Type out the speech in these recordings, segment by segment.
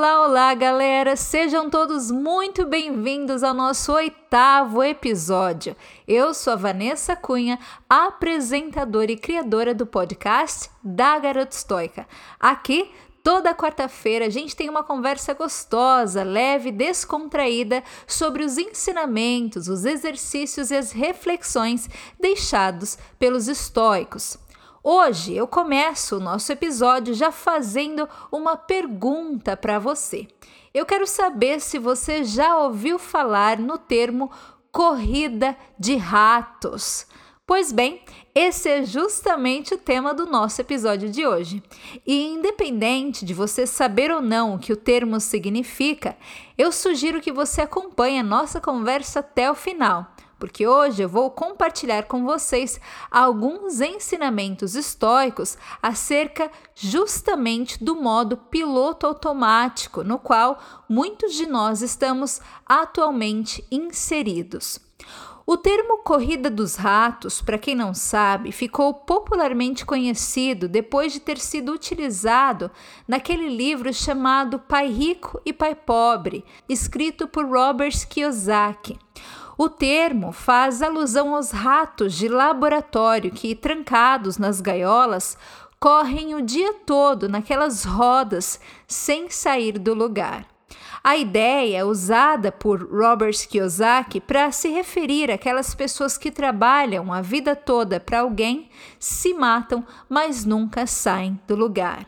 Olá, olá, galera! Sejam todos muito bem-vindos ao nosso oitavo episódio. Eu sou a Vanessa Cunha, apresentadora e criadora do podcast da Garota Estoica. Aqui Toda quarta-feira a gente tem uma conversa gostosa, leve, descontraída sobre os ensinamentos, os exercícios e as reflexões deixados pelos estoicos. Hoje eu começo o nosso episódio já fazendo uma pergunta para você. Eu quero saber se você já ouviu falar no termo corrida de ratos. Pois bem, esse é justamente o tema do nosso episódio de hoje. E independente de você saber ou não o que o termo significa, eu sugiro que você acompanhe a nossa conversa até o final porque hoje eu vou compartilhar com vocês alguns ensinamentos estoicos acerca justamente do modo piloto automático no qual muitos de nós estamos atualmente inseridos. O termo corrida dos ratos, para quem não sabe, ficou popularmente conhecido depois de ter sido utilizado naquele livro chamado Pai Rico e Pai Pobre, escrito por Robert Kiyosaki. O termo faz alusão aos ratos de laboratório que, trancados nas gaiolas, correm o dia todo naquelas rodas sem sair do lugar. A ideia usada por Robert Kiyosaki para se referir àquelas pessoas que trabalham a vida toda para alguém, se matam, mas nunca saem do lugar.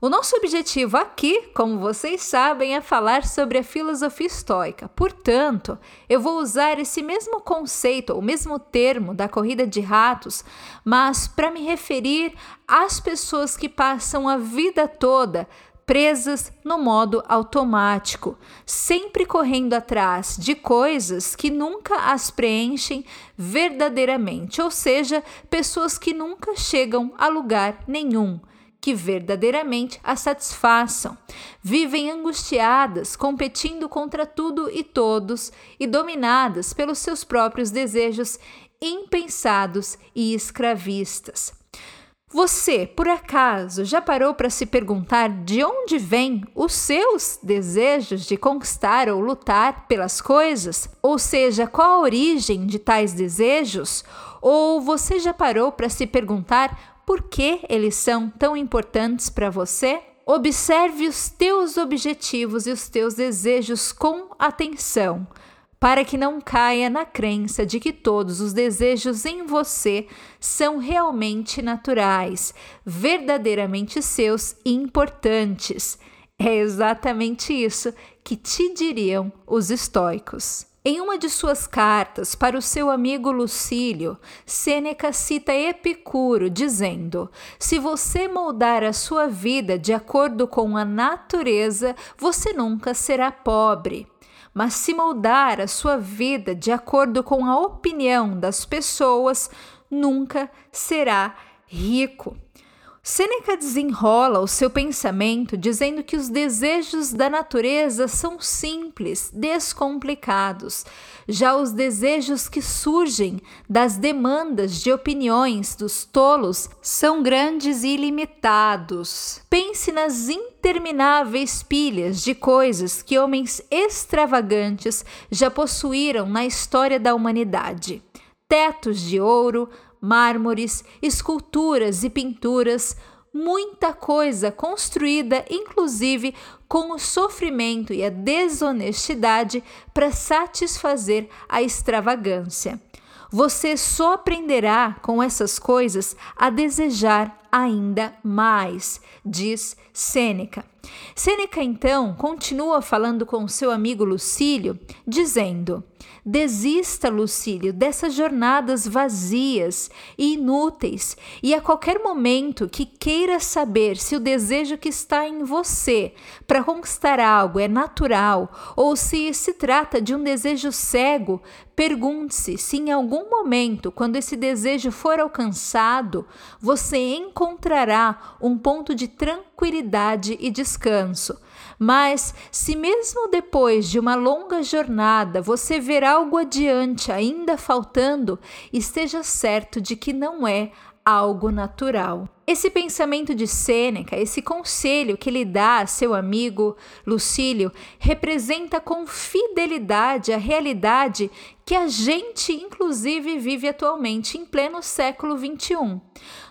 O nosso objetivo aqui, como vocês sabem, é falar sobre a filosofia estoica. Portanto, eu vou usar esse mesmo conceito, o mesmo termo da corrida de ratos, mas para me referir às pessoas que passam a vida toda presas no modo automático, sempre correndo atrás de coisas que nunca as preenchem verdadeiramente, ou seja, pessoas que nunca chegam a lugar nenhum que verdadeiramente a satisfaçam. Vivem angustiadas, competindo contra tudo e todos e dominadas pelos seus próprios desejos impensados e escravistas. Você, por acaso, já parou para se perguntar de onde vêm os seus desejos de conquistar ou lutar pelas coisas? Ou seja, qual a origem de tais desejos? Ou você já parou para se perguntar por que eles são tão importantes para você? Observe os teus objetivos e os teus desejos com atenção, para que não caia na crença de que todos os desejos em você são realmente naturais, verdadeiramente seus e importantes. É exatamente isso que te diriam os estoicos. Em uma de suas cartas para o seu amigo Lucílio, Sêneca cita Epicuro, dizendo: Se você moldar a sua vida de acordo com a natureza, você nunca será pobre. Mas se moldar a sua vida de acordo com a opinião das pessoas, nunca será rico. Sêneca desenrola o seu pensamento dizendo que os desejos da natureza são simples, descomplicados. Já os desejos que surgem das demandas de opiniões dos tolos são grandes e ilimitados. Pense nas intermináveis pilhas de coisas que homens extravagantes já possuíram na história da humanidade: tetos de ouro, mármores, esculturas e pinturas, muita coisa construída, inclusive com o sofrimento e a desonestidade para satisfazer a extravagância. Você só aprenderá com essas coisas a desejar ainda mais, diz Sêneca. Sêneca então continua falando com seu amigo Lucílio, dizendo: Desista, Lucílio, dessas jornadas vazias e inúteis, e a qualquer momento que queira saber se o desejo que está em você para conquistar algo é natural ou se se trata de um desejo cego, pergunte-se se em algum momento, quando esse desejo for alcançado, você encontrará um ponto de tranquilidade e descanso mas se mesmo depois de uma longa jornada você ver algo adiante ainda faltando, esteja certo de que não é algo natural. Esse pensamento de Sêneca, esse conselho que ele dá a seu amigo Lucílio, representa com fidelidade a realidade que a gente, inclusive, vive atualmente em pleno século XXI.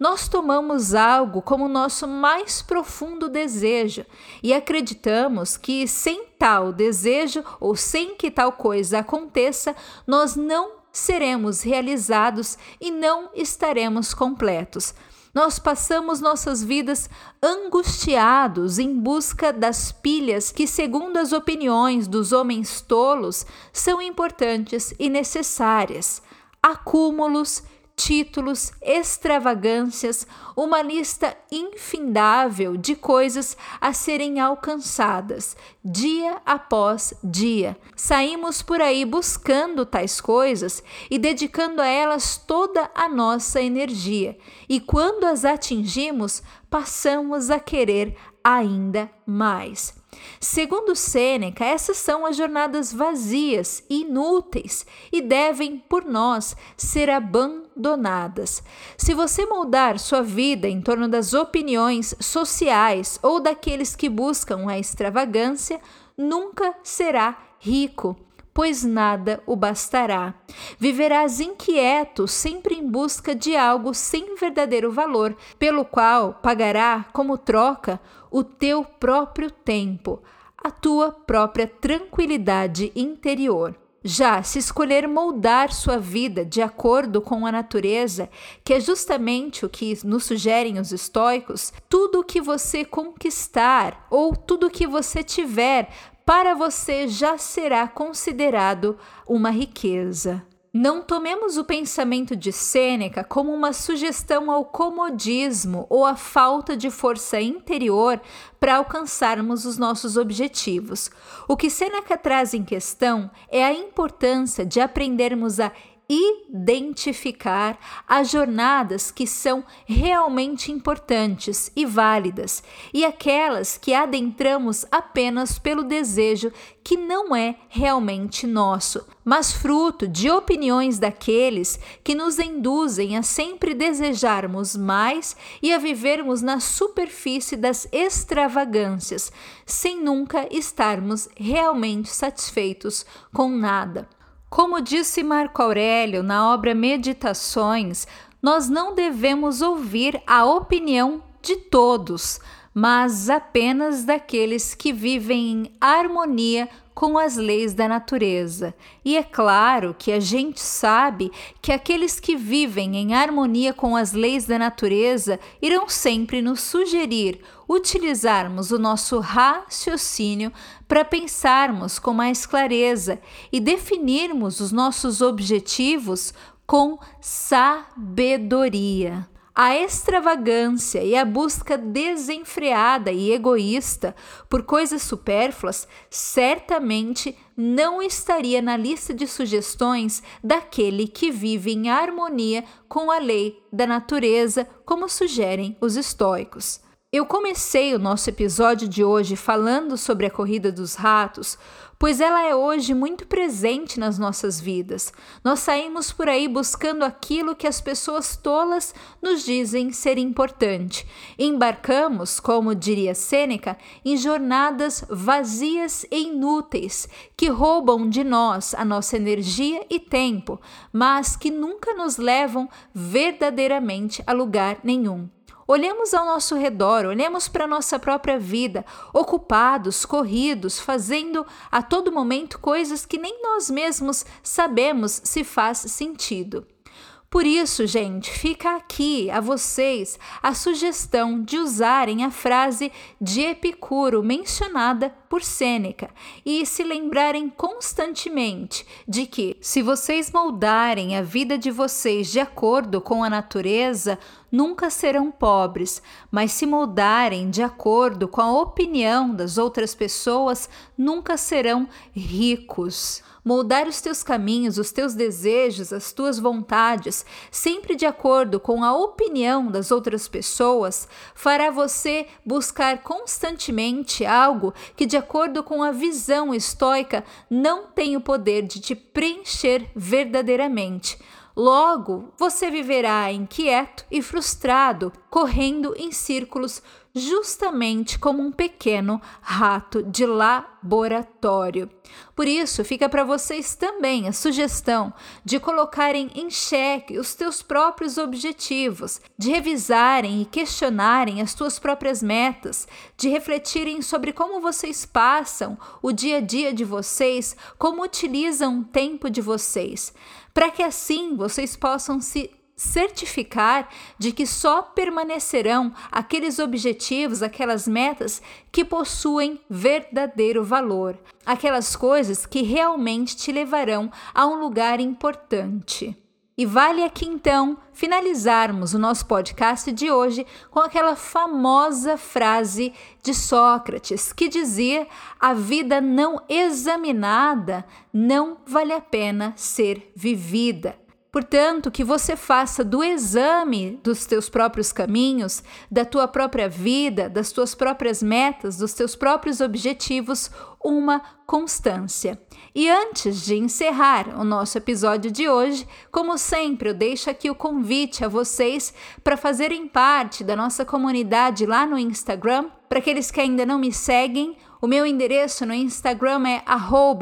Nós tomamos algo como nosso mais profundo desejo e acreditamos que sem tal desejo ou sem que tal coisa aconteça, nós não seremos realizados e não estaremos completos. Nós passamos nossas vidas angustiados em busca das pilhas que, segundo as opiniões dos homens tolos, são importantes e necessárias. Acúmulos, títulos, extravagâncias, uma lista infindável de coisas a serem alcançadas dia após dia. Saímos por aí buscando tais coisas e dedicando a elas toda a nossa energia, e quando as atingimos, passamos a querer ainda mais. Segundo Sêneca, essas são as jornadas vazias, inúteis e devem, por nós, ser abandonadas. Se você moldar sua vida em torno das opiniões sociais ou daqueles que buscam a extravagância, nunca será rico pois nada o bastará. Viverás inquieto, sempre em busca de algo sem verdadeiro valor, pelo qual pagará como troca o teu próprio tempo, a tua própria tranquilidade interior. Já se escolher moldar sua vida de acordo com a natureza, que é justamente o que nos sugerem os estoicos, tudo o que você conquistar ou tudo o que você tiver para você já será considerado uma riqueza. Não tomemos o pensamento de Sêneca como uma sugestão ao comodismo ou à falta de força interior para alcançarmos os nossos objetivos. O que Sêneca traz em questão é a importância de aprendermos a identificar as jornadas que são realmente importantes e válidas e aquelas que adentramos apenas pelo desejo que não é realmente nosso, mas fruto de opiniões daqueles que nos induzem a sempre desejarmos mais e a vivermos na superfície das extravagâncias, sem nunca estarmos realmente satisfeitos com nada. Como disse Marco Aurélio na obra Meditações, nós não devemos ouvir a opinião de todos, mas apenas daqueles que vivem em harmonia com as leis da natureza. E é claro que a gente sabe que aqueles que vivem em harmonia com as leis da natureza irão sempre nos sugerir utilizarmos o nosso raciocínio para pensarmos com mais clareza e definirmos os nossos objetivos com sabedoria. A extravagância e a busca desenfreada e egoísta por coisas supérfluas certamente não estaria na lista de sugestões daquele que vive em harmonia com a lei da natureza, como sugerem os estoicos. Eu comecei o nosso episódio de hoje falando sobre a corrida dos ratos, pois ela é hoje muito presente nas nossas vidas. Nós saímos por aí buscando aquilo que as pessoas tolas nos dizem ser importante. Embarcamos, como diria Sêneca, em jornadas vazias e inúteis que roubam de nós a nossa energia e tempo, mas que nunca nos levam verdadeiramente a lugar nenhum. Olhemos ao nosso redor, olhemos para a nossa própria vida, ocupados, corridos, fazendo a todo momento coisas que nem nós mesmos sabemos se faz sentido. Por isso, gente, fica aqui a vocês a sugestão de usarem a frase de Epicuro mencionada por Sêneca e se lembrarem constantemente de que, se vocês moldarem a vida de vocês de acordo com a natureza, nunca serão pobres, mas se moldarem de acordo com a opinião das outras pessoas, nunca serão ricos moldar os teus caminhos, os teus desejos, as tuas vontades, sempre de acordo com a opinião das outras pessoas, fará você buscar constantemente algo que, de acordo com a visão estoica, não tem o poder de te preencher verdadeiramente. Logo, você viverá inquieto e frustrado, correndo em círculos justamente como um pequeno rato de laboratório. Por isso, fica para vocês também a sugestão de colocarem em xeque os teus próprios objetivos, de revisarem e questionarem as suas próprias metas, de refletirem sobre como vocês passam o dia a dia de vocês, como utilizam o tempo de vocês, para que assim vocês possam se certificar de que só permanecerão aqueles objetivos, aquelas metas que possuem verdadeiro valor, aquelas coisas que realmente te levarão a um lugar importante. E vale aqui então finalizarmos o nosso podcast de hoje com aquela famosa frase de Sócrates que dizia: a vida não examinada não vale a pena ser vivida. Portanto, que você faça do exame dos teus próprios caminhos, da tua própria vida, das tuas próprias metas, dos teus próprios objetivos, uma constância. E antes de encerrar o nosso episódio de hoje, como sempre, eu deixo aqui o convite a vocês para fazerem parte da nossa comunidade lá no Instagram. Para aqueles que ainda não me seguem, o meu endereço no Instagram é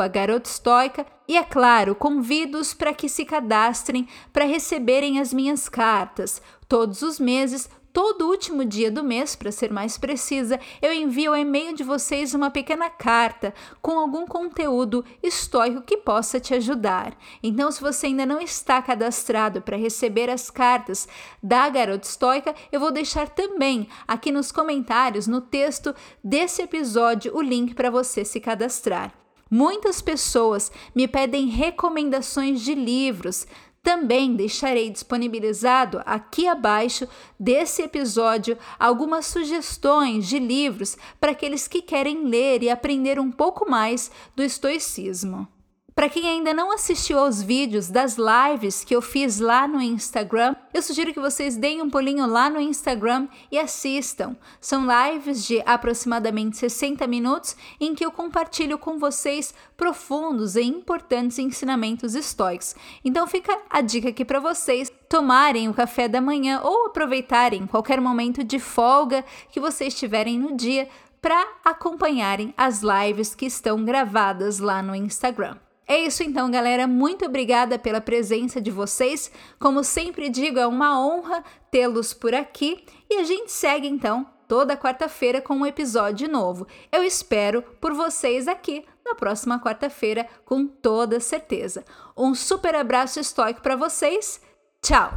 garotostoica e, é claro, convido-os para que se cadastrem para receberem as minhas cartas. Todos os meses todo último dia do mês, para ser mais precisa, eu envio ao e-mail de vocês uma pequena carta com algum conteúdo estoico que possa te ajudar. Então, se você ainda não está cadastrado para receber as cartas da Garota Estoica, eu vou deixar também aqui nos comentários, no texto desse episódio, o link para você se cadastrar. Muitas pessoas me pedem recomendações de livros, também deixarei disponibilizado aqui abaixo desse episódio algumas sugestões de livros para aqueles que querem ler e aprender um pouco mais do estoicismo. Para quem ainda não assistiu aos vídeos das lives que eu fiz lá no Instagram, eu sugiro que vocês deem um pulinho lá no Instagram e assistam. São lives de aproximadamente 60 minutos em que eu compartilho com vocês profundos e importantes ensinamentos estoicos. Então fica a dica aqui para vocês tomarem o café da manhã ou aproveitarem qualquer momento de folga que vocês tiverem no dia para acompanharem as lives que estão gravadas lá no Instagram. É isso então, galera. Muito obrigada pela presença de vocês. Como sempre digo, é uma honra tê-los por aqui e a gente segue então toda quarta-feira com um episódio novo. Eu espero por vocês aqui na próxima quarta-feira com toda certeza. Um super abraço estoico para vocês. Tchau.